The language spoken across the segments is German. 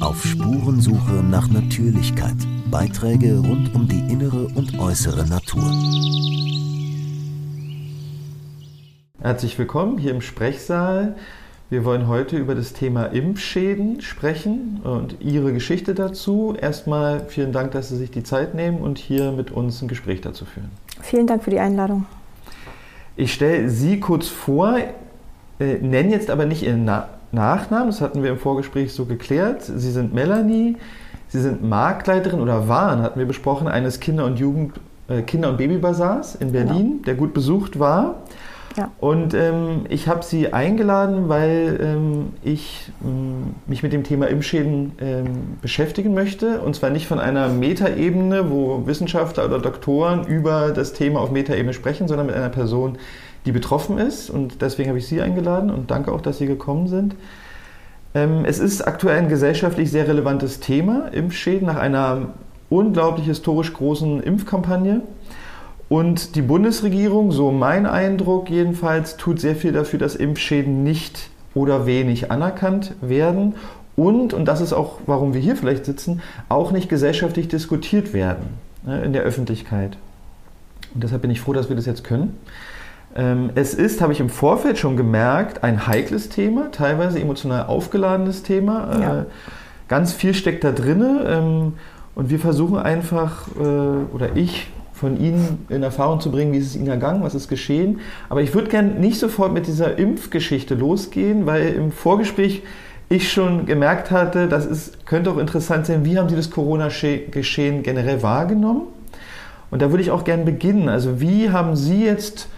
Auf Spurensuche nach Natürlichkeit. Beiträge rund um die innere und äußere Natur. Herzlich willkommen hier im Sprechsaal. Wir wollen heute über das Thema Impfschäden sprechen und Ihre Geschichte dazu. Erstmal vielen Dank, dass Sie sich die Zeit nehmen und hier mit uns ein Gespräch dazu führen. Vielen Dank für die Einladung. Ich stelle Sie kurz vor, äh, nenne jetzt aber nicht Ihren Na Nachnamen, das hatten wir im Vorgespräch so geklärt. Sie sind Melanie, Sie sind Marktleiterin oder waren, hatten wir besprochen, eines Kinder- und Jugend, äh, Kinder- und Babybazars in Berlin, genau. der gut besucht war. Ja. Und ähm, ich habe sie eingeladen, weil ähm, ich ähm, mich mit dem Thema Impfschäden ähm, beschäftigen möchte. Und zwar nicht von einer Metaebene, wo Wissenschaftler oder Doktoren über das Thema auf Metaebene sprechen, sondern mit einer Person, die betroffen ist. Und deswegen habe ich Sie eingeladen und danke auch, dass Sie gekommen sind. Ähm, es ist aktuell ein gesellschaftlich sehr relevantes Thema, Impfschäden, nach einer unglaublich historisch großen Impfkampagne. Und die Bundesregierung, so mein Eindruck jedenfalls, tut sehr viel dafür, dass Impfschäden nicht oder wenig anerkannt werden und, und das ist auch, warum wir hier vielleicht sitzen, auch nicht gesellschaftlich diskutiert werden ne, in der Öffentlichkeit. Und deshalb bin ich froh, dass wir das jetzt können. Ähm, es ist, habe ich im Vorfeld schon gemerkt, ein heikles Thema, teilweise emotional aufgeladenes Thema. Äh, ja. Ganz viel steckt da drin. Ähm, und wir versuchen einfach, äh, oder ich von Ihnen in Erfahrung zu bringen, wie ist es Ihnen ergangen, was ist geschehen. Aber ich würde gerne nicht sofort mit dieser Impfgeschichte losgehen, weil im Vorgespräch ich schon gemerkt hatte, das ist, könnte auch interessant sein, wie haben Sie das Corona-Geschehen generell wahrgenommen? Und da würde ich auch gerne beginnen. Also wie haben Sie jetzt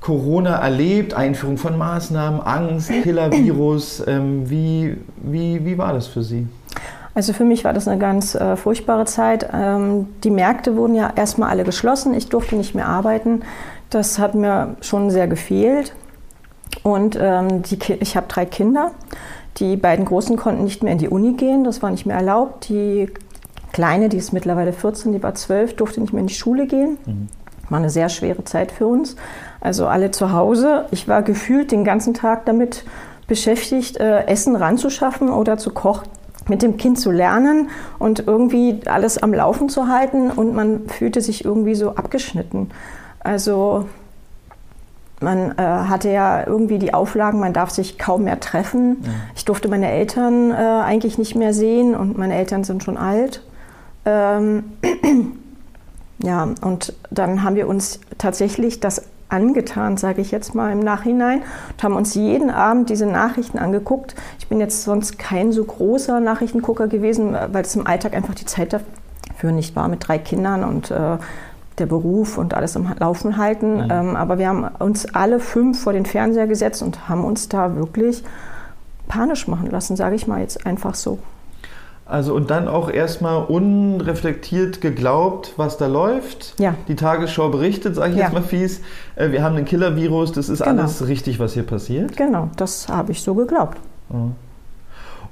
Corona erlebt, Einführung von Maßnahmen, Angst, Killer-Virus? Ähm, wie, wie, wie war das für Sie? Also für mich war das eine ganz äh, furchtbare Zeit. Ähm, die Märkte wurden ja erstmal alle geschlossen. Ich durfte nicht mehr arbeiten. Das hat mir schon sehr gefehlt. Und ähm, die, ich habe drei Kinder. Die beiden Großen konnten nicht mehr in die Uni gehen. Das war nicht mehr erlaubt. Die Kleine, die ist mittlerweile 14, die war 12, durfte nicht mehr in die Schule gehen. Mhm. War eine sehr schwere Zeit für uns. Also alle zu Hause. Ich war gefühlt den ganzen Tag damit beschäftigt, äh, Essen ranzuschaffen oder zu kochen mit dem Kind zu lernen und irgendwie alles am Laufen zu halten und man fühlte sich irgendwie so abgeschnitten. Also man äh, hatte ja irgendwie die Auflagen, man darf sich kaum mehr treffen. Ja. Ich durfte meine Eltern äh, eigentlich nicht mehr sehen und meine Eltern sind schon alt. Ähm, ja, und dann haben wir uns tatsächlich das angetan, sage ich jetzt mal im Nachhinein, und haben uns jeden Abend diese Nachrichten angeguckt. Ich bin jetzt sonst kein so großer Nachrichtengucker gewesen, weil es im Alltag einfach die Zeit dafür nicht war mit drei Kindern und äh, der Beruf und alles am Laufen halten. Mhm. Ähm, aber wir haben uns alle fünf vor den Fernseher gesetzt und haben uns da wirklich panisch machen lassen, sage ich mal jetzt einfach so. Also und dann auch erstmal unreflektiert geglaubt, was da läuft. Ja. Die Tagesschau berichtet, sage ich ja. jetzt mal fies, äh, wir haben ein Killer-Virus, das ist genau. alles richtig, was hier passiert. Genau, das habe ich so geglaubt.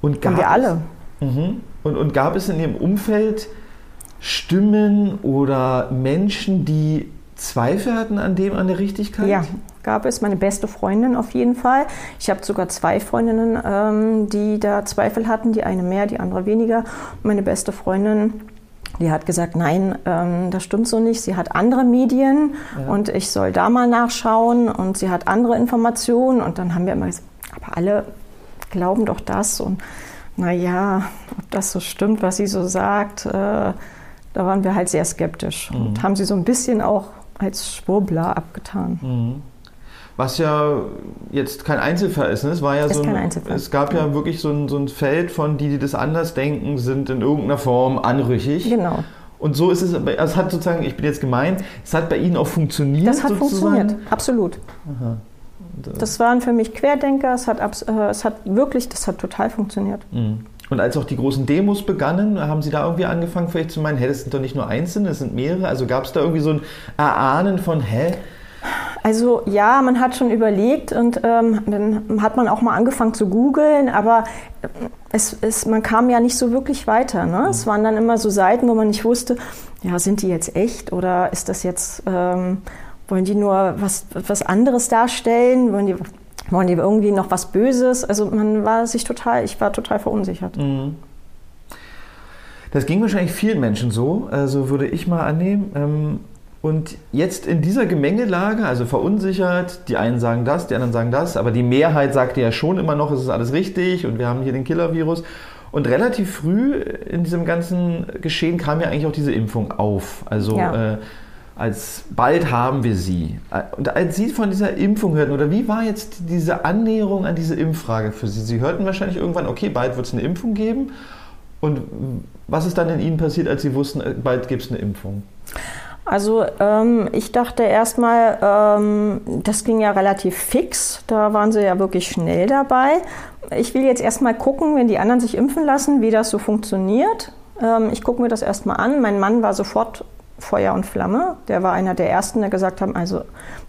Und, gab und wir alle. Es, mhm. und, und gab es in Ihrem Umfeld Stimmen oder Menschen, die Zweifel hatten an dem, an der Richtigkeit? Ja, gab es. Meine beste Freundin auf jeden Fall. Ich habe sogar zwei Freundinnen, ähm, die da Zweifel hatten. Die eine mehr, die andere weniger. Und meine beste Freundin, die hat gesagt, nein, ähm, das stimmt so nicht. Sie hat andere Medien ja. und ich soll da mal nachschauen und sie hat andere Informationen. Und dann haben wir immer gesagt, aber alle glauben doch das. Und naja, ob das so stimmt, was sie so sagt, äh, da waren wir halt sehr skeptisch mhm. und haben sie so ein bisschen auch als Schwurbler abgetan. Mhm. Was ja jetzt kein Einzelfall ist. Ne? Es, war ja ist so ein, es gab ja, ja wirklich so ein, so ein Feld von, die, die das anders denken, sind in irgendeiner Form anrüchig. Genau. Und so ist es, es hat sozusagen, ich bin jetzt gemeint, es hat bei Ihnen auch funktioniert. Das hat sozusagen. funktioniert, absolut. Aha. Das waren für mich Querdenker, es hat, äh, es hat wirklich, das hat total funktioniert. Mhm. Und als auch die großen Demos begannen, haben Sie da irgendwie angefangen, vielleicht zu meinen, hä, das sind doch nicht nur Einzelne, das sind mehrere. Also gab es da irgendwie so ein Erahnen von, hä, also ja, man hat schon überlegt und ähm, dann hat man auch mal angefangen zu googeln, aber es, es, man kam ja nicht so wirklich weiter. Ne? Es waren dann immer so Seiten, wo man nicht wusste, ja, sind die jetzt echt oder ist das jetzt, ähm, wollen die nur was, was anderes darstellen? Wollen die wollen die irgendwie noch was Böses? Also man war sich total, ich war total verunsichert. Mhm. Das ging wahrscheinlich vielen Menschen so, also würde ich mal annehmen. Ähm, und jetzt in dieser Gemengelage, also verunsichert, die einen sagen das, die anderen sagen das, aber die Mehrheit sagte ja schon immer noch, es ist alles richtig und wir haben hier den Killer-Virus. Und relativ früh in diesem ganzen Geschehen kam ja eigentlich auch diese Impfung auf. Also ja. äh, als bald haben wir sie. Und als Sie von dieser Impfung hörten, oder wie war jetzt diese Annäherung an diese Impffrage für Sie? Sie hörten wahrscheinlich irgendwann, okay, bald wird es eine Impfung geben. Und was ist dann in Ihnen passiert, als Sie wussten, äh, bald gibt es eine Impfung? Also ähm, ich dachte erstmal, ähm, das ging ja relativ fix, da waren sie ja wirklich schnell dabei. Ich will jetzt erstmal gucken, wenn die anderen sich impfen lassen, wie das so funktioniert. Ähm, ich gucke mir das erstmal an. Mein Mann war sofort Feuer und Flamme. Der war einer der ersten, der gesagt haben, also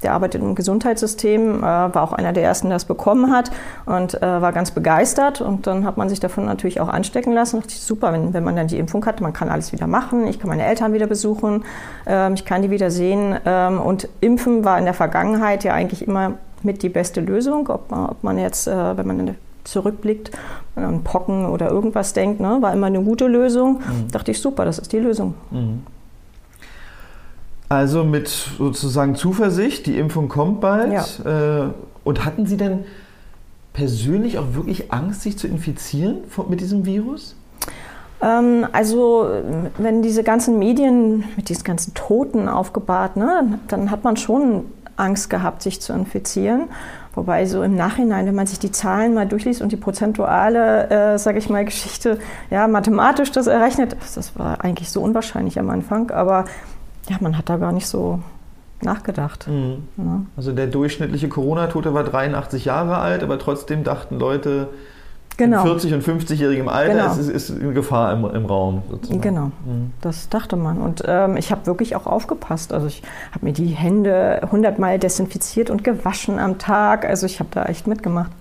der arbeitet im Gesundheitssystem, äh, war auch einer der ersten, der es bekommen hat und äh, war ganz begeistert. Und dann hat man sich davon natürlich auch anstecken lassen. Und ich, super, wenn, wenn man dann die Impfung hat, man kann alles wieder machen. Ich kann meine Eltern wieder besuchen, ähm, ich kann die wieder sehen. Ähm, und Impfen war in der Vergangenheit ja eigentlich immer mit die beste Lösung, ob man, ob man jetzt, äh, wenn man zurückblickt, an Pocken oder irgendwas denkt, ne, war immer eine gute Lösung. Mhm. Dachte ich, super, das ist die Lösung. Mhm. Also mit sozusagen Zuversicht, die Impfung kommt bald. Ja. Äh, und hatten Sie denn persönlich auch wirklich Angst, sich zu infizieren mit diesem Virus? Ähm, also wenn diese ganzen Medien mit diesen ganzen Toten aufgebahrt, ne, dann hat man schon Angst gehabt, sich zu infizieren. Wobei so im Nachhinein, wenn man sich die Zahlen mal durchliest und die prozentuale, äh, sage ich mal, Geschichte, ja, mathematisch das errechnet, das war eigentlich so unwahrscheinlich am Anfang, aber ja, man hat da gar nicht so nachgedacht. Mhm. Ja. Also der durchschnittliche Corona-Tote war 83 Jahre alt, aber trotzdem dachten Leute, genau. 40- und 50-jährigem Alter genau. ist, ist eine Gefahr im, im Raum. Sozusagen. Genau, mhm. das dachte man. Und ähm, ich habe wirklich auch aufgepasst. Also ich habe mir die Hände hundertmal desinfiziert und gewaschen am Tag. Also ich habe da echt mitgemacht.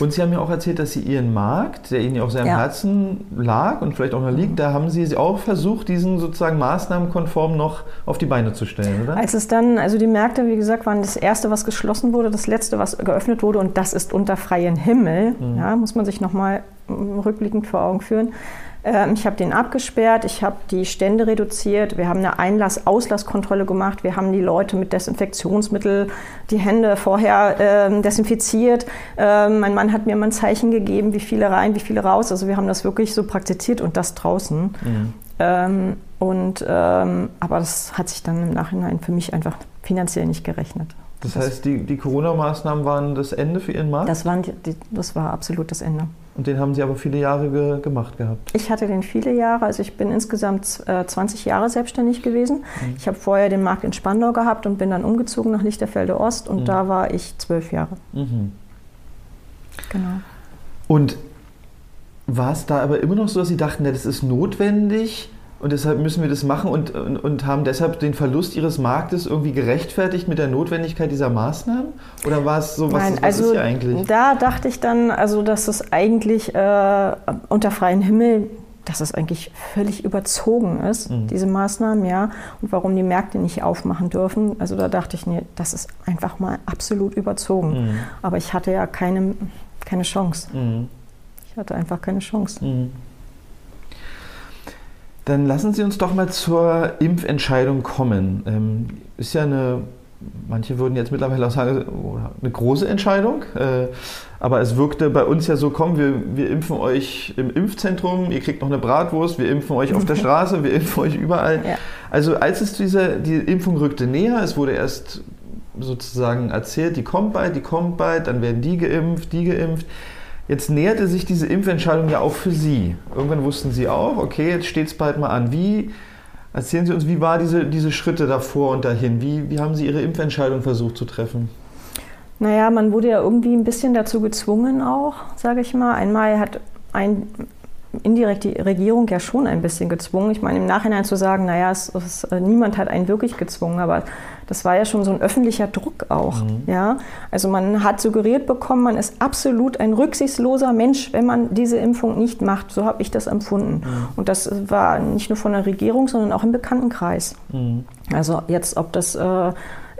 Und Sie haben ja auch erzählt, dass Sie Ihren Markt, der Ihnen ja auch sehr am ja. Herzen lag und vielleicht auch noch liegt, da haben Sie auch versucht, diesen sozusagen maßnahmenkonform noch auf die Beine zu stellen, oder? Als es dann, also die Märkte, wie gesagt, waren das erste, was geschlossen wurde, das letzte, was geöffnet wurde und das ist unter freiem Himmel. Mhm. Ja, muss man sich nochmal rückblickend vor Augen führen. Ähm, ich habe den abgesperrt, ich habe die Stände reduziert, wir haben eine Einlass-Auslasskontrolle gemacht, wir haben die Leute mit Desinfektionsmittel die Hände vorher äh, desinfiziert. Ähm, mein Mann hat mir mal ein Zeichen gegeben, wie viele rein, wie viele raus. Also wir haben das wirklich so praktiziert und das draußen. Mhm. Ähm, und, ähm, aber das hat sich dann im Nachhinein für mich einfach finanziell nicht gerechnet. Das heißt, die, die Corona-Maßnahmen waren das Ende für Ihren Markt? Das, waren die, das war absolut das Ende. Und den haben Sie aber viele Jahre ge gemacht gehabt? Ich hatte den viele Jahre, also ich bin insgesamt äh, 20 Jahre selbstständig gewesen. Mhm. Ich habe vorher den Markt in Spandau gehabt und bin dann umgezogen nach Lichterfelde Ost und mhm. da war ich zwölf Jahre. Mhm. Genau. Und war es da aber immer noch so, dass Sie dachten, ja, das ist notwendig, und deshalb müssen wir das machen und, und, und, haben deshalb den Verlust ihres Marktes irgendwie gerechtfertigt mit der Notwendigkeit dieser Maßnahmen? Oder war es so, was, Nein, was also ist hier eigentlich? Da dachte ich dann, also dass es eigentlich äh, unter freiem Himmel, dass es eigentlich völlig überzogen ist, mhm. diese Maßnahmen, ja, und warum die Märkte nicht aufmachen dürfen. Also da dachte ich, nee, das ist einfach mal absolut überzogen. Mhm. Aber ich hatte ja keine, keine Chance. Mhm. Ich hatte einfach keine Chance. Dann lassen Sie uns doch mal zur Impfentscheidung kommen. Ähm, ist ja eine, manche würden jetzt mittlerweile auch sagen, eine große Entscheidung. Äh, aber es wirkte bei uns ja so, komm, wir, wir impfen euch im Impfzentrum, ihr kriegt noch eine Bratwurst, wir impfen euch auf der Straße, wir impfen euch überall. Ja. Also als es diese, die Impfung rückte näher, es wurde erst sozusagen erzählt, die kommt bald, die kommt bald, dann werden die geimpft, die geimpft. Jetzt näherte sich diese Impfentscheidung ja auch für Sie. Irgendwann wussten Sie auch, okay, jetzt steht es bald mal an. Wie, erzählen Sie uns, wie waren diese, diese Schritte davor und dahin? Wie, wie haben Sie Ihre Impfentscheidung versucht zu treffen? Naja, man wurde ja irgendwie ein bisschen dazu gezwungen auch, sage ich mal. Einmal hat ein indirekt die Regierung ja schon ein bisschen gezwungen. Ich meine, im Nachhinein zu sagen, naja, es, es, niemand hat einen wirklich gezwungen, aber das war ja schon so ein öffentlicher Druck auch. Mhm. Ja? Also man hat suggeriert bekommen, man ist absolut ein rücksichtsloser Mensch, wenn man diese Impfung nicht macht. So habe ich das empfunden. Mhm. Und das war nicht nur von der Regierung, sondern auch im Bekanntenkreis. Mhm. Also jetzt, ob das... Äh,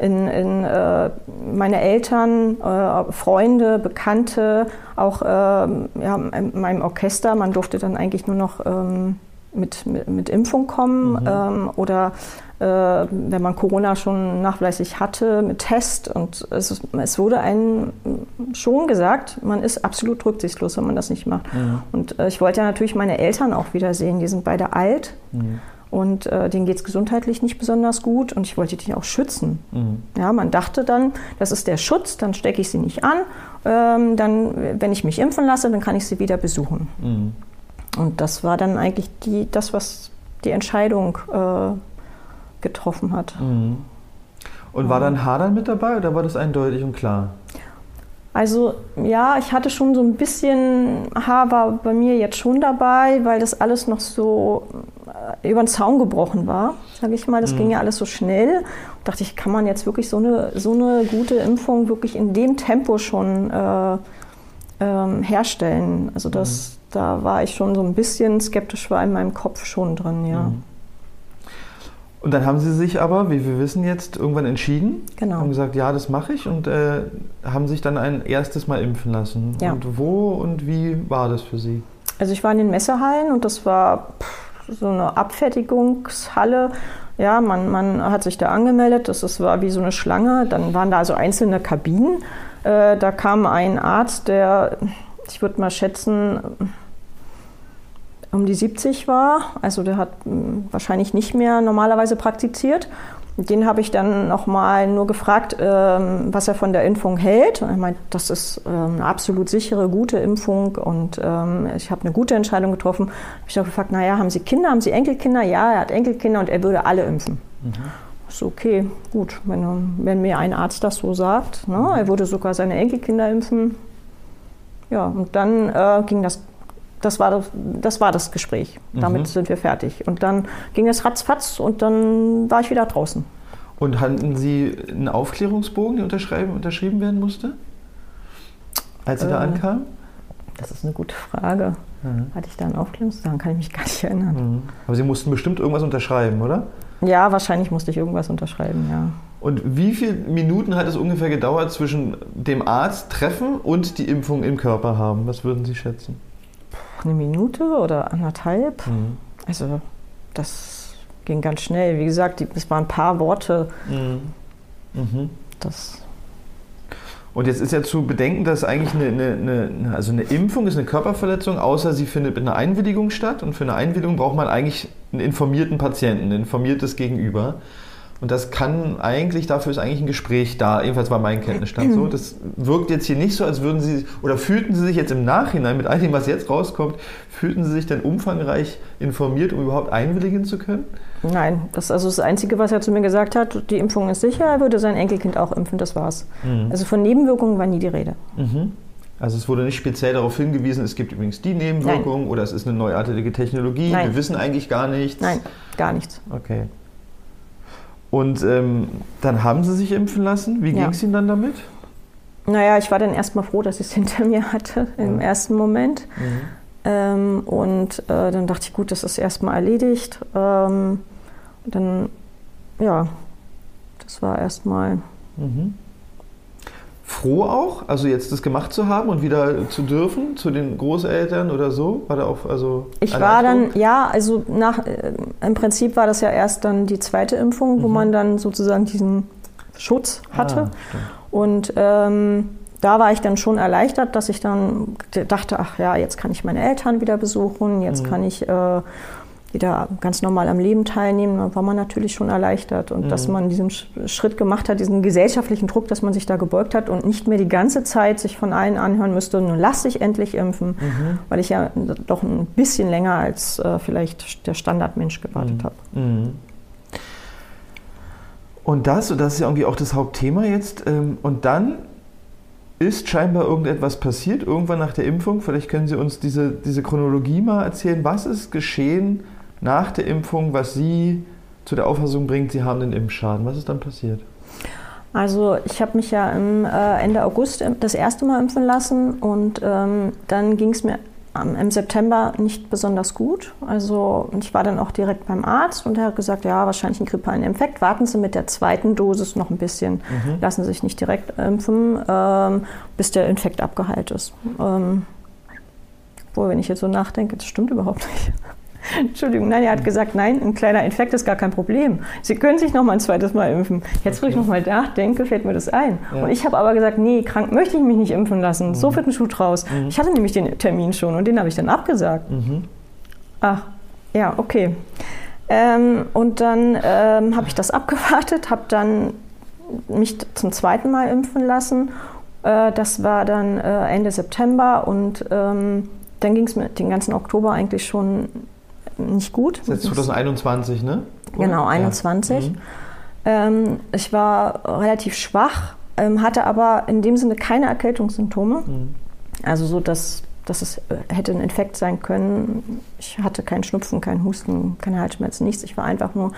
in, in äh, meine Eltern, äh, Freunde, Bekannte, auch äh, ja, in meinem Orchester. Man durfte dann eigentlich nur noch ähm, mit, mit, mit, Impfung kommen mhm. ähm, oder wenn man Corona schon nachweislich hatte, mit Test. Und es, es, wurde einem schon gesagt, man ist absolut rücksichtslos, wenn man das nicht macht. Mhm. Und äh, ich wollte ja natürlich meine Eltern auch wiedersehen. Die sind beide alt. Mhm. Und äh, denen geht es gesundheitlich nicht besonders gut und ich wollte die auch schützen. Mhm. Ja, man dachte dann, das ist der Schutz, dann stecke ich sie nicht an. Ähm, dann, wenn ich mich impfen lasse, dann kann ich sie wieder besuchen. Mhm. Und das war dann eigentlich die, das, was die Entscheidung äh, getroffen hat. Mhm. Und war dann Hadern mit dabei oder war das eindeutig und klar? Also ja, ich hatte schon so ein bisschen Haar war bei mir jetzt schon dabei, weil das alles noch so äh, über den Zaun gebrochen war, sage ich mal. Das mhm. ging ja alles so schnell. Und dachte ich, kann man jetzt wirklich so eine, so eine gute Impfung wirklich in dem Tempo schon äh, ähm, herstellen? Also das, mhm. da war ich schon so ein bisschen skeptisch, war in meinem Kopf schon drin, ja. Mhm. Und dann haben Sie sich aber, wie wir wissen jetzt, irgendwann entschieden. Genau. Haben gesagt, ja, das mache ich und äh, haben sich dann ein erstes Mal impfen lassen. Ja. Und wo und wie war das für Sie? Also ich war in den Messehallen und das war pff, so eine Abfertigungshalle. Ja, man, man hat sich da angemeldet, das, das war wie so eine Schlange. Dann waren da also einzelne Kabinen. Äh, da kam ein Arzt, der, ich würde mal schätzen, um die 70 war. Also der hat hm, wahrscheinlich nicht mehr normalerweise praktiziert. Den habe ich dann nochmal nur gefragt, ähm, was er von der Impfung hält. Und er meint, das ist ähm, eine absolut sichere, gute Impfung und ähm, ich habe eine gute Entscheidung getroffen. Habe ich auch gefragt, naja, haben Sie Kinder, haben Sie Enkelkinder? Ja, er hat Enkelkinder und er würde alle impfen. Mhm. So, okay, gut, wenn, wenn, mir ein Arzt das so sagt. Ne? Er würde sogar seine Enkelkinder impfen. Ja, und dann äh, ging das das war das, das, war das Gespräch. Damit mhm. sind wir fertig. Und dann ging es ratzfatz und dann war ich wieder draußen. Und hatten Sie einen Aufklärungsbogen, der unterschrieben, werden musste, als Sie äh, da ankamen? Das ist eine gute Frage. Mhm. Hatte ich da einen Aufklärungsbogen? Kann ich mich gar nicht erinnern. Mhm. Aber Sie mussten bestimmt irgendwas unterschreiben, oder? Ja, wahrscheinlich musste ich irgendwas unterschreiben, ja. Und wie viele Minuten hat es ungefähr gedauert zwischen dem Arzt treffen und die Impfung im Körper haben? Was würden Sie schätzen? Eine Minute oder anderthalb. Mhm. Also das ging ganz schnell. Wie gesagt, es waren ein paar Worte. Mhm. Mhm. Das und jetzt ist ja zu bedenken, dass eigentlich eine, eine, eine, also eine Impfung ist eine Körperverletzung, außer sie findet mit einer Einwilligung statt. Und für eine Einwilligung braucht man eigentlich einen informierten Patienten, ein informiertes Gegenüber. Und das kann eigentlich, dafür ist eigentlich ein Gespräch da, jedenfalls war mein Kenntnisstand so. Das wirkt jetzt hier nicht so, als würden Sie, oder fühlten Sie sich jetzt im Nachhinein mit all dem, was jetzt rauskommt, fühlten Sie sich denn umfangreich informiert, um überhaupt einwilligen zu können? Nein, das ist also das Einzige, was er zu mir gesagt hat, die Impfung ist sicher, er würde sein Enkelkind auch impfen, das war's. Mhm. Also von Nebenwirkungen war nie die Rede. Mhm. Also es wurde nicht speziell darauf hingewiesen, es gibt übrigens die Nebenwirkung Nein. oder es ist eine neuartige Technologie, Nein. wir wissen eigentlich gar nichts. Nein, gar nichts. Okay. Und ähm, dann haben Sie sich impfen lassen. Wie ja. ging es Ihnen dann damit? Naja, ich war dann erstmal froh, dass ich es hinter mir hatte im ja. ersten Moment. Mhm. Ähm, und äh, dann dachte ich, gut, das ist erstmal erledigt. Ähm, dann, ja, das war erstmal. Mhm froh auch, also jetzt das gemacht zu haben und wieder zu dürfen zu den Großeltern oder so? War da auch also Ich war dann ja, also nach äh, im Prinzip war das ja erst dann die zweite Impfung, mhm. wo man dann sozusagen diesen Schutz hatte ah, und ähm, da war ich dann schon erleichtert, dass ich dann dachte, ach ja, jetzt kann ich meine Eltern wieder besuchen, jetzt mhm. kann ich äh, wieder ganz normal am Leben teilnehmen, dann war man natürlich schon erleichtert. Und mhm. dass man diesen Schritt gemacht hat, diesen gesellschaftlichen Druck, dass man sich da gebeugt hat und nicht mehr die ganze Zeit sich von allen anhören müsste, nun lass dich endlich impfen, mhm. weil ich ja doch ein bisschen länger als äh, vielleicht der Standardmensch gewartet mhm. habe. Mhm. Und das, und das ist ja irgendwie auch das Hauptthema jetzt, ähm, und dann ist scheinbar irgendetwas passiert, irgendwann nach der Impfung. Vielleicht können Sie uns diese, diese Chronologie mal erzählen. Was ist geschehen, nach der Impfung, was Sie zu der Auffassung bringt, Sie haben den Impfschaden? Was ist dann passiert? Also ich habe mich ja im, äh, Ende August das erste Mal impfen lassen und ähm, dann ging es mir im September nicht besonders gut. Also ich war dann auch direkt beim Arzt und er hat gesagt, ja, wahrscheinlich ein grippalen Infekt. Warten Sie mit der zweiten Dosis noch ein bisschen. Mhm. Lassen Sie sich nicht direkt impfen, ähm, bis der Infekt abgeheilt ist. Ähm, wo, wenn ich jetzt so nachdenke, das stimmt überhaupt nicht. Entschuldigung, nein, er hat gesagt, nein, ein kleiner Infekt ist gar kein Problem. Sie können sich noch mal ein zweites Mal impfen. Jetzt, wo ich noch mal nachdenke, fällt mir das ein. Ja. Und ich habe aber gesagt, nee, krank möchte ich mich nicht impfen lassen. Mhm. So wird ein Schuh draus. Mhm. Ich hatte nämlich den Termin schon und den habe ich dann abgesagt. Mhm. Ach, ja, okay. Ähm, und dann ähm, habe ich das abgewartet, habe dann mich zum zweiten Mal impfen lassen. Äh, das war dann äh, Ende September und ähm, dann ging es mir den ganzen Oktober eigentlich schon nicht gut. Das ist jetzt 2021, ne? Oder? Genau, 21. Ja. Mhm. Ähm, ich war relativ schwach, ähm, hatte aber in dem Sinne keine Erkältungssymptome. Mhm. Also so, dass, dass es äh, hätte ein Infekt sein können. Ich hatte keinen Schnupfen, keinen Husten, keine Halsschmerzen, nichts. Ich war einfach nur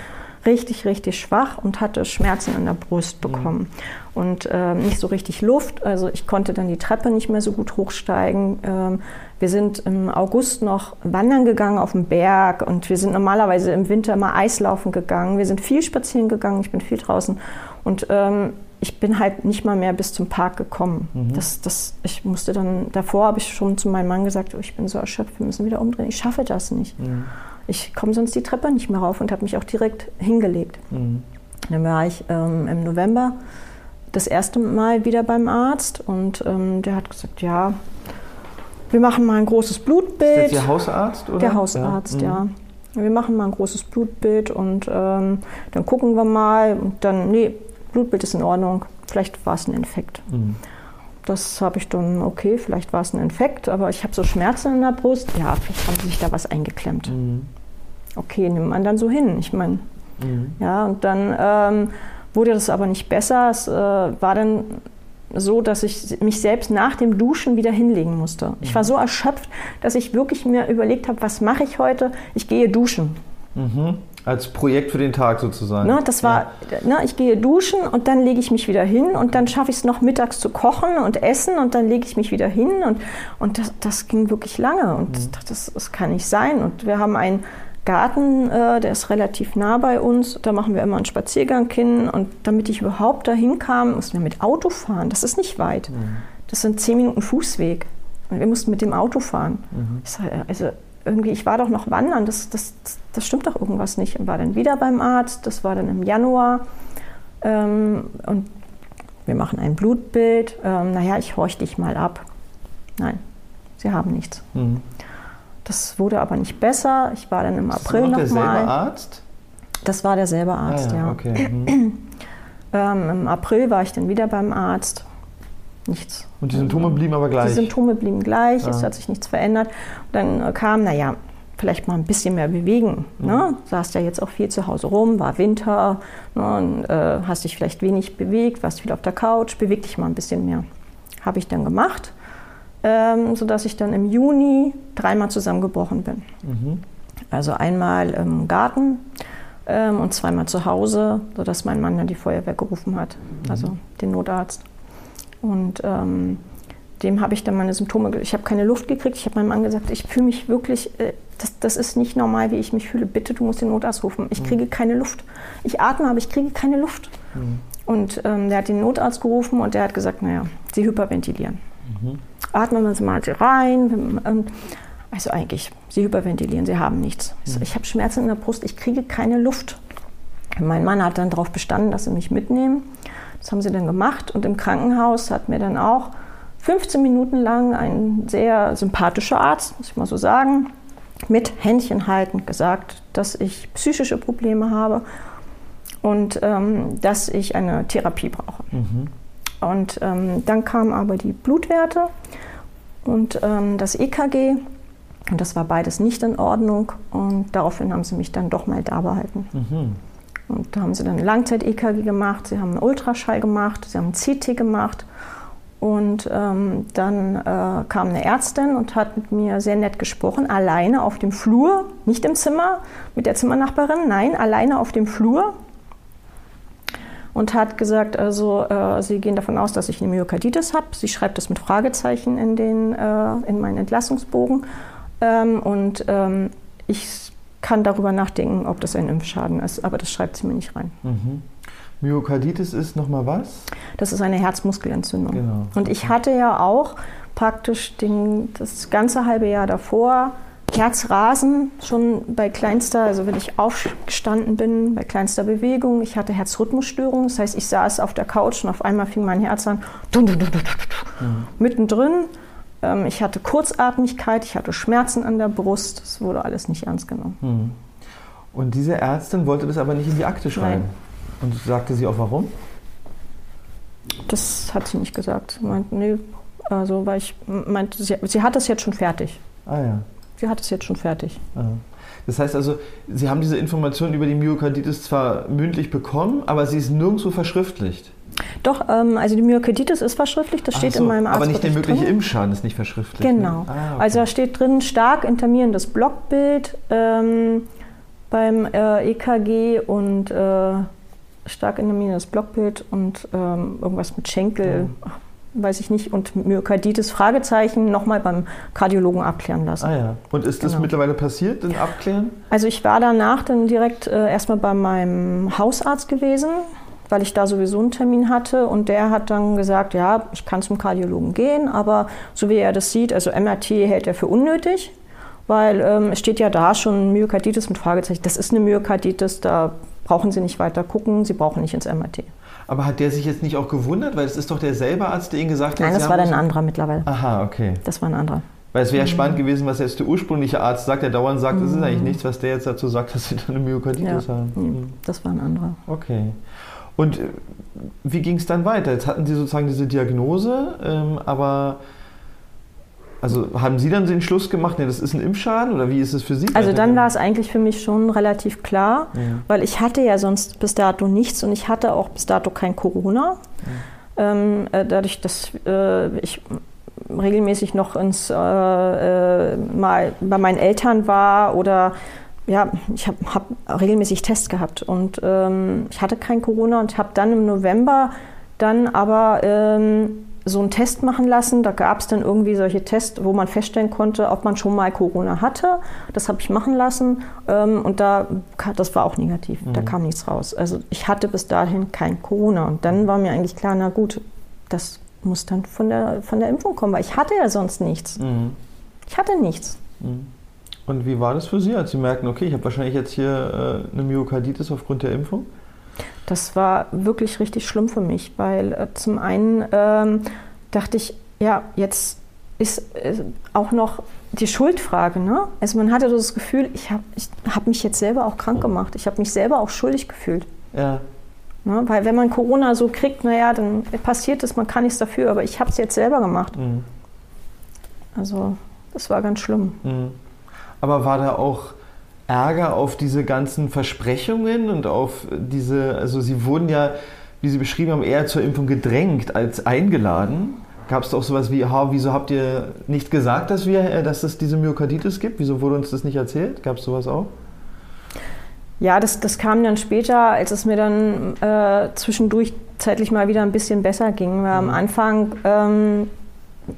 richtig, richtig schwach und hatte Schmerzen in der Brust mhm. bekommen. Mhm. Und äh, nicht so richtig Luft. Also ich konnte dann die Treppe nicht mehr so gut hochsteigen. Ähm, wir sind im August noch wandern gegangen auf dem Berg und wir sind normalerweise im Winter mal Eislaufen gegangen. Wir sind viel spazieren gegangen, ich bin viel draußen. Und ähm, ich bin halt nicht mal mehr bis zum Park gekommen. Mhm. Das, das, ich musste dann, davor habe ich schon zu meinem Mann gesagt, oh, ich bin so erschöpft, wir müssen wieder umdrehen. Ich schaffe das nicht. Mhm. Ich komme sonst die Treppe nicht mehr rauf und habe mich auch direkt hingelegt. Mhm. Dann war ich ähm, im November das erste Mal wieder beim Arzt und ähm, der hat gesagt, ja, wir machen mal ein großes Blutbild. Ist das Ihr Hausarzt? Oder? Der Hausarzt, ja. Mhm. ja. Wir machen mal ein großes Blutbild und ähm, dann gucken wir mal und dann, nee, Blutbild ist in Ordnung, vielleicht war es ein Infekt. Mhm. Das habe ich dann, okay, vielleicht war es ein Infekt, aber ich habe so Schmerzen in der Brust. Ja, vielleicht haben sie sich da was eingeklemmt. Mhm. Okay, nimmt man dann so hin. Ich meine, mhm. ja, und dann ähm, wurde das aber nicht besser. Es äh, war dann so, dass ich mich selbst nach dem Duschen wieder hinlegen musste. Ich war mhm. so erschöpft, dass ich wirklich mir überlegt habe, was mache ich heute? Ich gehe duschen. Mhm. Als Projekt für den Tag sozusagen. Ne, das war, ja. ne, ich gehe duschen und dann lege ich mich wieder hin und dann schaffe ich es noch mittags zu kochen und essen und dann lege ich mich wieder hin und, und das, das ging wirklich lange und mhm. das, das kann nicht sein. Und wir haben einen Garten, äh, der ist relativ nah bei uns, da machen wir immer einen Spaziergang hin und damit ich überhaupt dahin kam, mussten wir mit Auto fahren. Das ist nicht weit. Mhm. Das sind zehn Minuten Fußweg. Und wir mussten mit dem Auto fahren. Mhm. Ich sag, also irgendwie, ich war doch noch wandern, das, das, das stimmt doch irgendwas nicht. Und war dann wieder beim Arzt, das war dann im Januar. Ähm, und wir machen ein Blutbild. Ähm, naja, ich horch dich mal ab. Nein, sie haben nichts. Mhm. Das wurde aber nicht besser. Ich war dann im April nochmal. Das war derselbe Arzt? Das war derselbe Arzt, ah, ja. ja. Okay. Mhm. ähm, Im April war ich dann wieder beim Arzt. Nichts. Und die Symptome blieben aber gleich? Die Symptome blieben gleich, ah. es hat sich nichts verändert. Und dann äh, kam, naja, vielleicht mal ein bisschen mehr bewegen. Mhm. Ne? Saßt ja jetzt auch viel zu Hause rum, war Winter, ne? und, äh, hast dich vielleicht wenig bewegt, warst viel auf der Couch, beweg dich mal ein bisschen mehr. Habe ich dann gemacht, ähm, sodass ich dann im Juni dreimal zusammengebrochen bin. Mhm. Also einmal im Garten ähm, und zweimal zu Hause, sodass mein Mann dann die Feuerwehr gerufen hat, mhm. also den Notarzt. Und ähm, dem habe ich dann meine Symptome, ich habe keine Luft gekriegt. Ich habe meinem Mann gesagt, ich fühle mich wirklich, äh, das, das ist nicht normal, wie ich mich fühle. Bitte, du musst den Notarzt rufen. Ich mhm. kriege keine Luft. Ich atme, aber ich kriege keine Luft. Mhm. Und ähm, der hat den Notarzt gerufen und der hat gesagt, naja, Sie hyperventilieren. Mhm. Atmen Sie mal rein. Ähm, also eigentlich, Sie hyperventilieren, Sie haben nichts. Mhm. Ich habe Schmerzen in der Brust, ich kriege keine Luft. Mein Mann hat dann darauf bestanden, dass sie mich mitnehmen. Das haben sie dann gemacht und im Krankenhaus hat mir dann auch 15 Minuten lang ein sehr sympathischer Arzt, muss ich mal so sagen, mit Händchen haltend gesagt, dass ich psychische Probleme habe und ähm, dass ich eine Therapie brauche. Mhm. Und ähm, dann kamen aber die Blutwerte und ähm, das EKG und das war beides nicht in Ordnung und daraufhin haben sie mich dann doch mal da behalten. Mhm. Und da haben sie dann Langzeit-EKG gemacht, sie haben einen Ultraschall gemacht, sie haben ein CT gemacht. Und ähm, dann äh, kam eine Ärztin und hat mit mir sehr nett gesprochen, alleine auf dem Flur, nicht im Zimmer mit der Zimmernachbarin, nein, alleine auf dem Flur. Und hat gesagt, also äh, Sie gehen davon aus, dass ich eine Myokarditis habe. Sie schreibt das mit Fragezeichen in, den, äh, in meinen Entlassungsbogen. Ähm, und ähm, ich kann darüber nachdenken, ob das ein Impfschaden ist, aber das schreibt sie mir nicht rein. Mhm. Myokarditis ist nochmal was? Das ist eine Herzmuskelentzündung. Genau. Und ich hatte ja auch praktisch den, das ganze halbe Jahr davor Herzrasen schon bei kleinster, also wenn ich aufgestanden bin, bei kleinster Bewegung. Ich hatte Herzrhythmusstörungen, das heißt, ich saß auf der Couch und auf einmal fing mein Herz an, dun, dun, dun, mhm. mittendrin. Ähm, ich hatte Kurzatmigkeit, ich hatte Schmerzen an der Brust, das wurde alles nicht ernst genommen. Mhm. Und diese Ärztin wollte das aber nicht in die Akte schreiben. Nein. Und sagte sie auch warum? Das hat sie nicht gesagt. Sie meinte, nee, also weil ich meinte, sie, sie hat das jetzt schon fertig. Ah ja. Sie hat es jetzt schon fertig. Das heißt also, Sie haben diese Information über die Myokarditis zwar mündlich bekommen, aber sie ist nirgendwo verschriftlicht. Doch, ähm, also die Myokarditis ist verschriftlicht, das steht so, in meinem Arzt. Aber nicht der mögliche. Impfschaden ist nicht verschriftlicht. Ne? Genau. Ne? Ah, okay. Also da steht drin stark intermierendes Blockbild ähm, beim äh, EKG und äh, stark intermierendes Blockbild und ähm, irgendwas mit Schenkel. Ja weiß ich nicht, und Myokarditis, Fragezeichen, nochmal beim Kardiologen abklären lassen. Ah ja. Und ist das genau. mittlerweile passiert, den Abklären? Also ich war danach dann direkt äh, erstmal bei meinem Hausarzt gewesen, weil ich da sowieso einen Termin hatte und der hat dann gesagt, ja, ich kann zum Kardiologen gehen, aber so wie er das sieht, also MRT hält er für unnötig, weil ähm, es steht ja da schon Myokarditis mit Fragezeichen. Das ist eine Myokarditis, da brauchen Sie nicht weiter gucken, Sie brauchen nicht ins MRT. Aber hat der sich jetzt nicht auch gewundert? Weil es ist doch derselbe Arzt, der Ihnen gesagt hat, Nein, das war dann ein anderer mittlerweile. Aha, okay. Das war ein anderer. Weil es wäre mhm. spannend gewesen, was jetzt der ursprüngliche Arzt sagt, der dauernd sagt, mhm. das ist eigentlich mhm. nichts, was der jetzt dazu sagt, dass Sie eine Myokarditis ja. haben. Mhm. Das war ein anderer. Okay. Und äh, wie ging es dann weiter? Jetzt hatten Sie sozusagen diese Diagnose, ähm, aber also haben Sie dann den Schluss gemacht, nee, das ist ein Impfschaden oder wie ist es für Sie? Also dann war es eigentlich für mich schon relativ klar, ja. weil ich hatte ja sonst bis dato nichts und ich hatte auch bis dato kein Corona. Ja. Ähm, äh, dadurch, dass äh, ich regelmäßig noch ins äh, äh, mal bei meinen Eltern war oder ja, ich habe hab regelmäßig Tests gehabt und ähm, ich hatte kein Corona und habe dann im November dann aber ähm, so einen Test machen lassen. Da gab es dann irgendwie solche Tests, wo man feststellen konnte, ob man schon mal Corona hatte. Das habe ich machen lassen ähm, und da, das war auch negativ. Mhm. Da kam nichts raus. Also ich hatte bis dahin kein Corona und dann war mir eigentlich klar, na gut, das muss dann von der, von der Impfung kommen, weil ich hatte ja sonst nichts. Mhm. Ich hatte nichts. Mhm. Und wie war das für Sie, als Sie merken, okay, ich habe wahrscheinlich jetzt hier äh, eine Myokarditis aufgrund der Impfung? Das war wirklich richtig schlimm für mich, weil äh, zum einen ähm, dachte ich, ja, jetzt ist äh, auch noch die Schuldfrage. Ne? Also man hatte das Gefühl, ich habe ich hab mich jetzt selber auch krank gemacht. Ich habe mich selber auch schuldig gefühlt. Ja. Ne? Weil wenn man Corona so kriegt, naja, dann passiert es, man kann nichts dafür, aber ich habe es jetzt selber gemacht. Mhm. Also das war ganz schlimm. Mhm. Aber war da auch Ärger auf diese ganzen Versprechungen und auf diese, also Sie wurden ja, wie Sie beschrieben haben, eher zur Impfung gedrängt als eingeladen. Gab es auch sowas wie, ha, wieso habt ihr nicht gesagt, dass, wir, äh, dass es diese Myokarditis gibt? Wieso wurde uns das nicht erzählt? Gab es sowas auch? Ja, das, das kam dann später, als es mir dann äh, zwischendurch zeitlich mal wieder ein bisschen besser ging. Weil mhm. am Anfang ähm,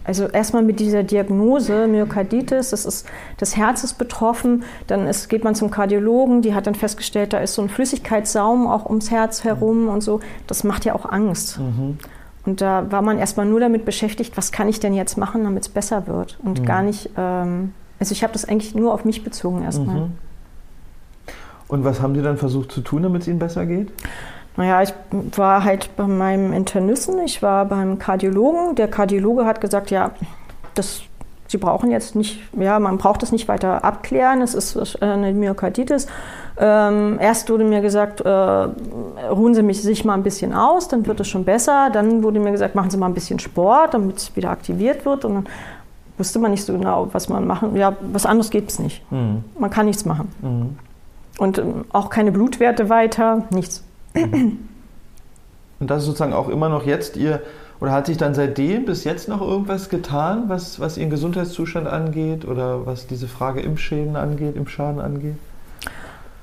also erstmal mit dieser Diagnose Myokarditis, das, ist, das Herz ist betroffen, dann ist, geht man zum Kardiologen, die hat dann festgestellt, da ist so ein Flüssigkeitssaum auch ums Herz herum und so. Das macht ja auch Angst. Mhm. Und da war man erstmal nur damit beschäftigt, was kann ich denn jetzt machen, damit es besser wird. Und mhm. gar nicht, ähm, also ich habe das eigentlich nur auf mich bezogen erstmal. Mhm. Und was haben Sie dann versucht zu tun, damit es Ihnen besser geht? Naja, ich war halt bei meinem Internissen, ich war beim Kardiologen. Der Kardiologe hat gesagt, ja, das, Sie brauchen jetzt nicht, ja, man braucht das nicht weiter abklären, es ist eine Myokarditis. Ähm, erst wurde mir gesagt, äh, ruhen Sie mich, sich mal ein bisschen aus, dann wird es schon besser. Dann wurde mir gesagt, machen Sie mal ein bisschen Sport, damit es wieder aktiviert wird. Und dann wusste man nicht so genau, was man machen. Ja, was anderes gibt es nicht. Mhm. Man kann nichts machen. Mhm. Und ähm, auch keine Blutwerte weiter, nichts. Und das ist sozusagen auch immer noch jetzt Ihr, oder hat sich dann seitdem bis jetzt noch irgendwas getan, was, was Ihren Gesundheitszustand angeht oder was diese Frage Impfschäden angeht, Impfschaden angeht?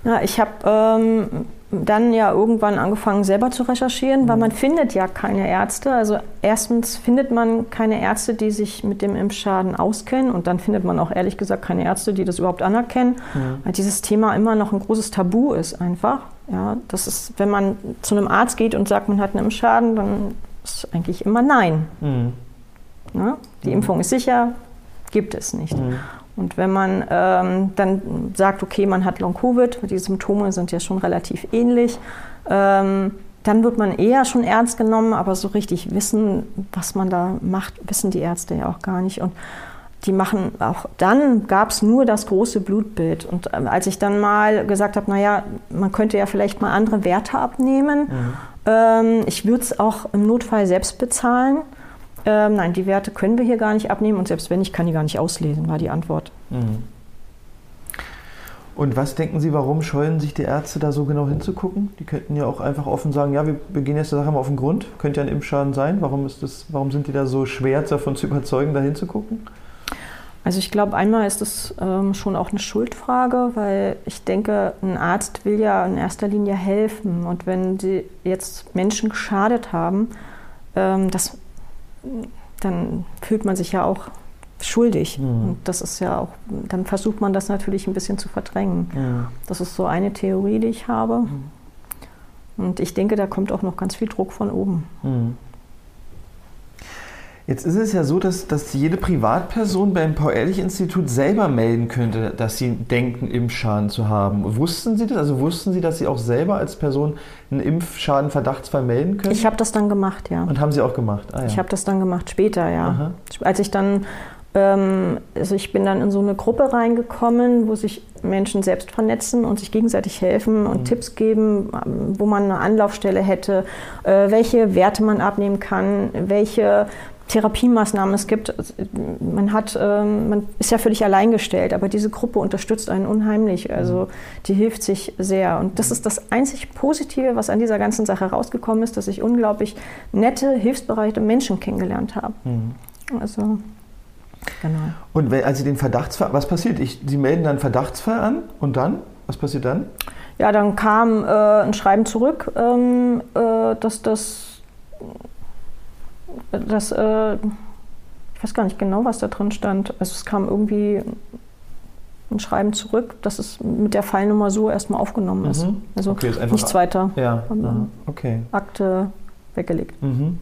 Ja, ich habe ähm, dann ja irgendwann angefangen, selber zu recherchieren, weil man findet ja keine Ärzte. Also erstens findet man keine Ärzte, die sich mit dem Impfschaden auskennen und dann findet man auch ehrlich gesagt keine Ärzte, die das überhaupt anerkennen, mhm. weil dieses Thema immer noch ein großes Tabu ist einfach. Ja, das ist, wenn man zu einem Arzt geht und sagt, man hat einen Impfschaden, dann ist eigentlich immer Nein. Mhm. Ja, die mhm. Impfung ist sicher, gibt es nicht. Mhm. Und wenn man ähm, dann sagt, okay, man hat Long-Covid, die Symptome sind ja schon relativ ähnlich, ähm, dann wird man eher schon ernst genommen, aber so richtig wissen, was man da macht, wissen die Ärzte ja auch gar nicht. Und die machen auch dann gab es nur das große Blutbild. Und ähm, als ich dann mal gesagt habe, naja, man könnte ja vielleicht mal andere Werte abnehmen, mhm. ähm, ich würde es auch im Notfall selbst bezahlen ähm, nein, die Werte können wir hier gar nicht abnehmen und selbst wenn ich kann die gar nicht auslesen, war die Antwort. Mhm. Und was denken Sie, warum scheuen sich die Ärzte da so genau hinzugucken? Die könnten ja auch einfach offen sagen, ja, wir, wir gehen jetzt der Sache mal auf den Grund. Könnte ja ein Impfschaden sein. Warum, ist das, warum sind die da so schwer davon zu überzeugen, da hinzugucken? Also ich glaube, einmal ist es ähm, schon auch eine Schuldfrage, weil ich denke, ein Arzt will ja in erster Linie helfen. Und wenn sie jetzt Menschen geschadet haben, ähm, das dann fühlt man sich ja auch schuldig. Mhm. Und das ist ja auch, dann versucht man das natürlich ein bisschen zu verdrängen. Ja. Das ist so eine Theorie, die ich habe. Mhm. Und ich denke, da kommt auch noch ganz viel Druck von oben. Mhm. Jetzt ist es ja so, dass, dass jede Privatperson beim Paul-Ehrlich-Institut selber melden könnte, dass sie denken, Impfschaden zu haben. Wussten Sie das? Also wussten Sie, dass Sie auch selber als Person einen Impfschaden-Verdachtsfall melden können? Ich habe das dann gemacht, ja. Und haben Sie auch gemacht? Ah, ja. Ich habe das dann gemacht, später, ja. Aha. Als ich dann ähm, also ich bin dann in so eine Gruppe reingekommen, wo sich Menschen selbst vernetzen und sich gegenseitig helfen und mhm. Tipps geben, ähm, wo man eine Anlaufstelle hätte, äh, welche Werte man abnehmen kann, welche Therapiemaßnahmen es gibt. Man, hat, ähm, man ist ja völlig alleingestellt, aber diese Gruppe unterstützt einen unheimlich. Also die hilft sich sehr. Und das ist das einzig Positive, was an dieser ganzen Sache rausgekommen ist, dass ich unglaublich nette, hilfsbereite Menschen kennengelernt habe. Mhm. Also Genau. Und wenn, als Sie den Verdachtsfall, was passiert? Ich, Sie melden dann Verdachtsfall an und dann? Was passiert dann? Ja, dann kam äh, ein Schreiben zurück, ähm, äh, dass das das, äh, ich weiß gar nicht genau, was da drin stand. Also es kam irgendwie ein Schreiben zurück, dass es mit der Fallnummer so erstmal aufgenommen ist. Mhm. Also okay, ist nichts weiter. Ja, okay. Akte weggelegt. Mhm.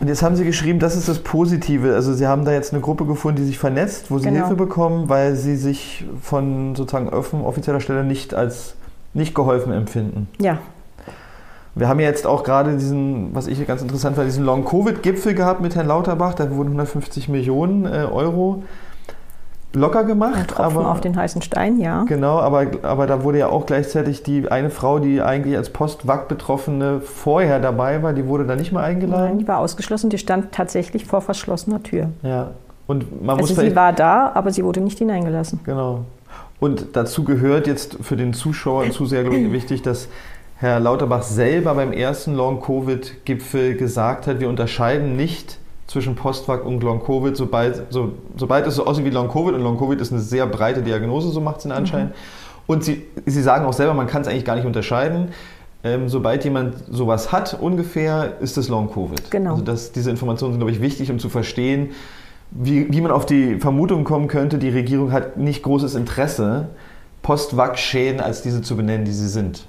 Und jetzt haben Sie geschrieben, das ist das Positive. Also Sie haben da jetzt eine Gruppe gefunden, die sich vernetzt, wo Sie genau. Hilfe bekommen, weil Sie sich von sozusagen offizieller Stelle nicht als nicht geholfen empfinden. Ja, wir haben ja jetzt auch gerade diesen, was ich ganz interessant fand, diesen Long-Covid-Gipfel gehabt mit Herrn Lauterbach. Da wurden 150 Millionen äh, Euro locker gemacht. Ein aber, auf den heißen Stein, ja. Genau, aber, aber da wurde ja auch gleichzeitig die eine Frau, die eigentlich als Post-Wack-Betroffene vorher dabei war, die wurde da nicht mehr eingeladen. Nein, die war ausgeschlossen, die stand tatsächlich vor verschlossener Tür. Ja. Und man also muss sie war da, aber sie wurde nicht hineingelassen. Genau. Und dazu gehört jetzt für den Zuschauer und Zuseher, glaube ich, wichtig, dass Herr Lauterbach selber beim ersten Long-Covid-Gipfel gesagt hat, wir unterscheiden nicht zwischen Postvac und Long-Covid, sobald, so, sobald es so aussieht wie Long-Covid und Long-Covid ist eine sehr breite Diagnose, so macht es den Anschein. Mhm. Und Sie, Sie sagen auch selber, man kann es eigentlich gar nicht unterscheiden. Ähm, sobald jemand sowas hat, ungefähr, ist es Long-Covid. Genau. Also das, diese Informationen sind, glaube ich, wichtig, um zu verstehen, wie, wie man auf die Vermutung kommen könnte, die Regierung hat nicht großes Interesse, Post-Vac-Schäden als diese zu benennen, die sie sind.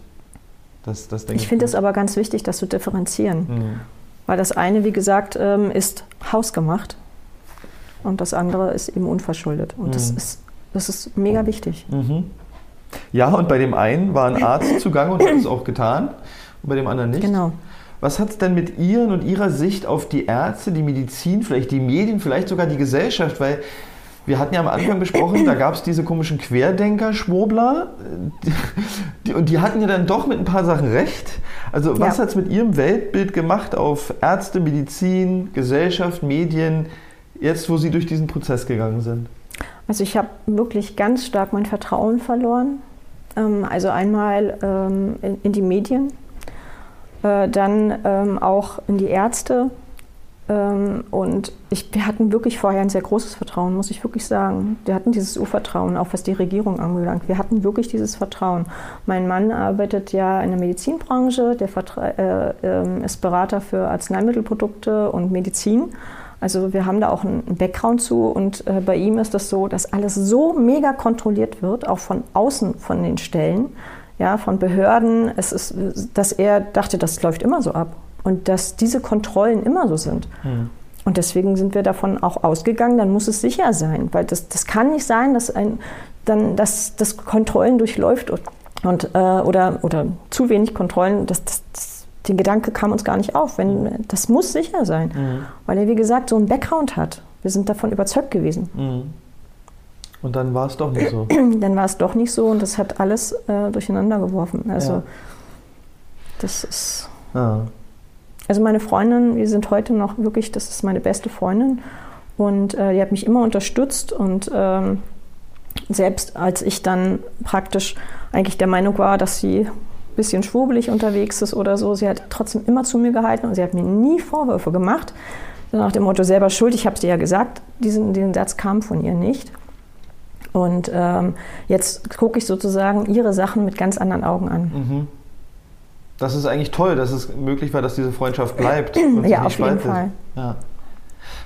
Das, das ich finde es aber ganz wichtig, das zu differenzieren. Mhm. Weil das eine, wie gesagt, ähm, ist hausgemacht und das andere ist eben unverschuldet. Und mhm. das, ist, das ist mega wichtig. Mhm. Ja, und bei dem einen war ein Arzt zugange und hat es auch getan und bei dem anderen nicht. Genau. Was hat es denn mit Ihren und Ihrer Sicht auf die Ärzte, die Medizin, vielleicht die Medien, vielleicht sogar die Gesellschaft, weil wir hatten ja am Anfang besprochen, da gab es diese komischen Querdenker-Schwurbler und die hatten ja dann doch mit ein paar Sachen recht. Also was ja. hat es mit Ihrem Weltbild gemacht auf Ärzte, Medizin, Gesellschaft, Medien, jetzt wo Sie durch diesen Prozess gegangen sind? Also ich habe wirklich ganz stark mein Vertrauen verloren. Ähm, also einmal ähm, in die Medien, äh, dann ähm, auch in die Ärzte, und ich, wir hatten wirklich vorher ein sehr großes Vertrauen, muss ich wirklich sagen. Wir hatten dieses Urvertrauen, auch was die Regierung anbelangt. Wir hatten wirklich dieses Vertrauen. Mein Mann arbeitet ja in der Medizinbranche, der äh, äh, ist Berater für Arzneimittelprodukte und Medizin. Also wir haben da auch einen Background zu und äh, bei ihm ist das so, dass alles so mega kontrolliert wird, auch von außen von den Stellen, ja, von Behörden. Es ist, dass er dachte, das läuft immer so ab und dass diese Kontrollen immer so sind. Mhm. Und deswegen sind wir davon auch ausgegangen, dann muss es sicher sein, weil das, das kann nicht sein, dass, ein, dann, dass das Kontrollen durchläuft und, und äh, oder, oder zu wenig Kontrollen. Das, das, das, den Gedanke kam uns gar nicht auf. Wenn, das muss sicher sein, mhm. weil er, wie gesagt, so einen Background hat. Wir sind davon überzeugt gewesen. Mhm. Und dann war es doch nicht so. dann war es doch nicht so und das hat alles äh, durcheinander geworfen. Also ja. das ist. Ja. Also meine Freundin, wir sind heute noch wirklich, das ist meine beste Freundin und äh, die hat mich immer unterstützt und ähm, selbst als ich dann praktisch eigentlich der Meinung war, dass sie ein bisschen schwurbelig unterwegs ist oder so, sie hat trotzdem immer zu mir gehalten und sie hat mir nie Vorwürfe gemacht. Nach dem Motto selber schuld, ich habe es dir ja gesagt, diesen, diesen Satz kam von ihr nicht. Und ähm, jetzt gucke ich sozusagen ihre Sachen mit ganz anderen Augen an. Mhm das ist eigentlich toll, dass es möglich war, dass diese Freundschaft bleibt. Und ja, auf jeden Fall. Ja.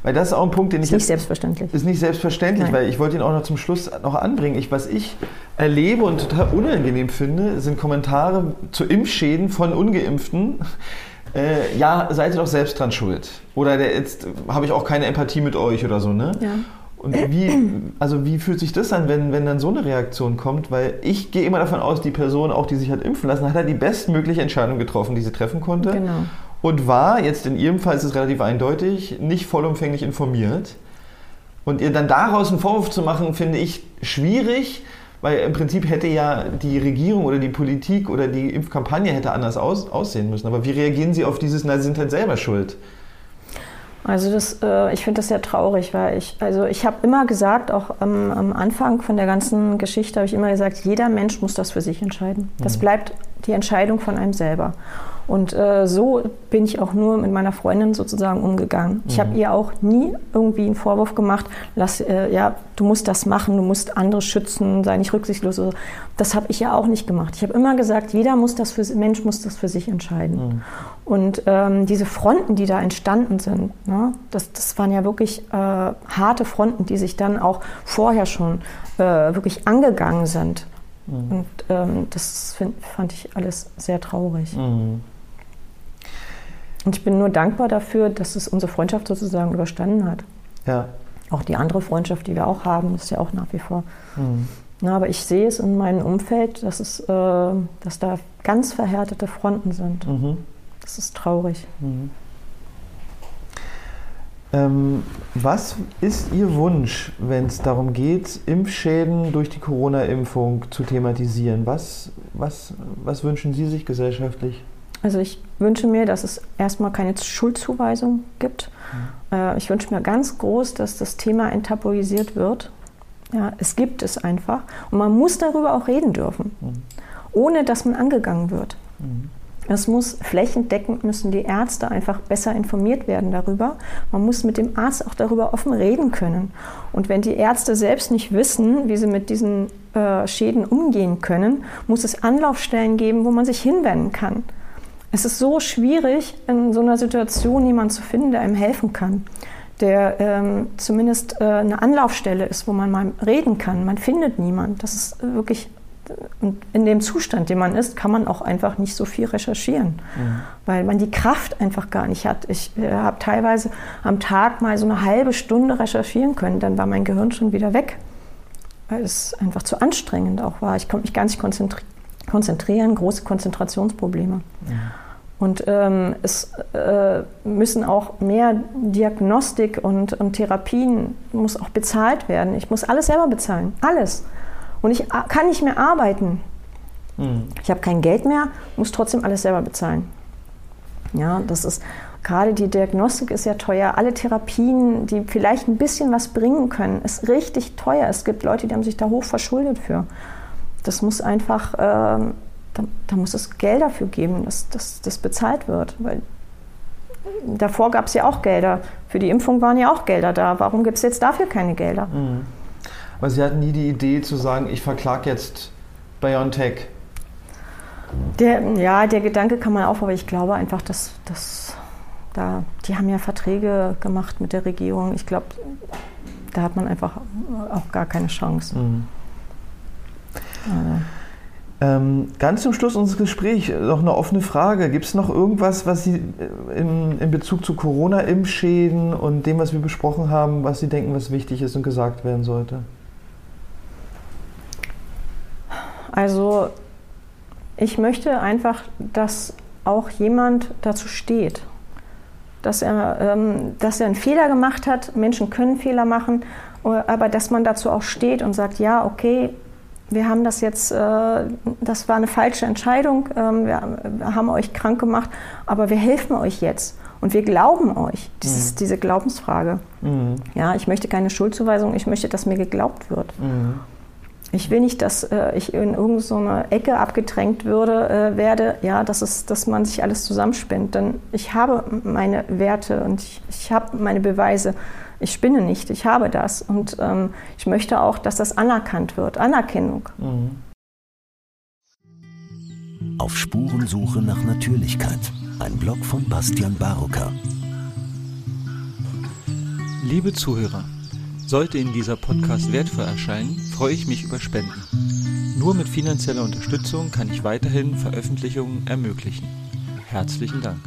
Weil das ist auch ein Punkt, den ich. Ist nicht selbstverständlich. Ist nicht selbstverständlich, Nein. weil ich wollte ihn auch noch zum Schluss noch anbringen. Ich, was ich erlebe und total unangenehm finde, sind Kommentare zu Impfschäden von Ungeimpften. Äh, ja, seid ihr doch selbst dran schuld. Oder der, jetzt habe ich auch keine Empathie mit euch oder so, ne? Ja. Und wie, also wie fühlt sich das an, wenn, wenn dann so eine Reaktion kommt? Weil ich gehe immer davon aus, die Person, auch die sich hat impfen lassen, hat halt die bestmögliche Entscheidung getroffen, die sie treffen konnte. Genau. Und war, jetzt in ihrem Fall ist es relativ eindeutig, nicht vollumfänglich informiert. Und ihr dann daraus einen Vorwurf zu machen, finde ich schwierig, weil im Prinzip hätte ja die Regierung oder die Politik oder die Impfkampagne hätte anders aus, aussehen müssen. Aber wie reagieren Sie auf dieses, na, sie sind halt selber schuld? Also das, äh, ich finde das sehr traurig, weil ich, also ich habe immer gesagt, auch am, am, Anfang von der ganzen Geschichte habe ich immer gesagt, jeder Mensch muss das für sich entscheiden. Das mhm. bleibt die Entscheidung von einem selber. Und äh, so bin ich auch nur mit meiner Freundin sozusagen umgegangen. Ich habe mhm. ihr auch nie irgendwie einen Vorwurf gemacht, lass, äh, ja, du musst das machen, du musst andere schützen, sei nicht rücksichtslos. Das habe ich ja auch nicht gemacht. Ich habe immer gesagt, jeder muss das für, Mensch muss das für sich entscheiden. Mhm. Und ähm, diese Fronten, die da entstanden sind, ne, das, das waren ja wirklich äh, harte Fronten, die sich dann auch vorher schon äh, wirklich angegangen sind. Mhm. Und ähm, das find, fand ich alles sehr traurig. Mhm. Und ich bin nur dankbar dafür, dass es unsere Freundschaft sozusagen überstanden hat. Ja. Auch die andere Freundschaft, die wir auch haben, ist ja auch nach wie vor. Mhm. Na, aber ich sehe es in meinem Umfeld, dass, es, äh, dass da ganz verhärtete Fronten sind. Mhm. Das ist traurig. Mhm. Ähm, was ist Ihr Wunsch, wenn es darum geht, Impfschäden durch die Corona-Impfung zu thematisieren? Was, was, was wünschen Sie sich gesellschaftlich? Also ich wünsche mir, dass es erstmal keine Schuldzuweisung gibt. Mhm. Äh, ich wünsche mir ganz groß, dass das Thema enttabuisiert wird. Ja, es gibt es einfach. Und man muss darüber auch reden dürfen, mhm. ohne dass man angegangen wird. Mhm. Es muss flächendeckend müssen die Ärzte einfach besser informiert werden darüber. Man muss mit dem Arzt auch darüber offen reden können. Und wenn die Ärzte selbst nicht wissen, wie sie mit diesen äh, Schäden umgehen können, muss es Anlaufstellen geben, wo man sich hinwenden kann. Es ist so schwierig, in so einer Situation jemanden zu finden, der einem helfen kann, der ähm, zumindest äh, eine Anlaufstelle ist, wo man mal reden kann. Man findet niemanden. Das ist wirklich und in dem Zustand, den man ist, kann man auch einfach nicht so viel recherchieren, mhm. weil man die Kraft einfach gar nicht hat. Ich äh, habe teilweise am Tag mal so eine halbe Stunde recherchieren können, dann war mein Gehirn schon wieder weg, weil es einfach zu anstrengend auch war. Ich konnte mich gar nicht konzentrieren konzentrieren, große Konzentrationsprobleme. Ja. Und ähm, es äh, müssen auch mehr Diagnostik und, und Therapien muss auch bezahlt werden. Ich muss alles selber bezahlen, alles. Und ich kann nicht mehr arbeiten. Mhm. Ich habe kein Geld mehr, muss trotzdem alles selber bezahlen. Ja, das ist gerade die Diagnostik ist ja teuer. Alle Therapien, die vielleicht ein bisschen was bringen können, ist richtig teuer. Es gibt Leute, die haben sich da hoch verschuldet für das muss einfach, äh, da, da, muss es Geld dafür geben, dass, dass das bezahlt wird. Weil davor gab es ja auch Gelder Für die Impfung waren ja auch Gelder da. Warum gibt es jetzt dafür keine Gelder? Mhm. Aber Sie hatten nie die Idee zu sagen, ich verklage jetzt BioNTech. Der, ja, der Gedanke kann man auch, aber ich glaube einfach, dass, dass da, die haben ja Verträge gemacht mit der Regierung. Ich glaube, da hat man einfach auch gar keine Chance. Mhm. Also. Ähm, ganz zum Schluss unseres Gesprächs noch eine offene Frage. Gibt es noch irgendwas, was Sie in, in Bezug zu Corona-Impfschäden und dem, was wir besprochen haben, was Sie denken, was wichtig ist und gesagt werden sollte? Also ich möchte einfach, dass auch jemand dazu steht, dass er, ähm, dass er einen Fehler gemacht hat. Menschen können Fehler machen, aber dass man dazu auch steht und sagt, ja, okay, wir haben das jetzt, äh, das war eine falsche Entscheidung, ähm, wir, haben euch krank gemacht, aber wir helfen euch jetzt und wir glauben euch. Das mhm. ist diese Glaubensfrage. Mhm. Ja, ich möchte keine Schuldzuweisung, ich möchte, dass mir geglaubt wird. Mhm. Ich will nicht, dass äh, ich in irgendeine so Ecke abgedrängt würde, äh, werde, ja, dass, es, dass man sich alles zusammenspinnt. Denn ich habe meine Werte und ich, ich habe meine Beweise. Ich spinne nicht, ich habe das. Und ähm, ich möchte auch, dass das anerkannt wird. Anerkennung. Mhm. Auf Spurensuche nach Natürlichkeit. Ein Blog von Bastian Barocker. Liebe Zuhörer, sollte Ihnen dieser Podcast wertvoll erscheinen, freue ich mich über Spenden. Nur mit finanzieller Unterstützung kann ich weiterhin Veröffentlichungen ermöglichen. Herzlichen Dank.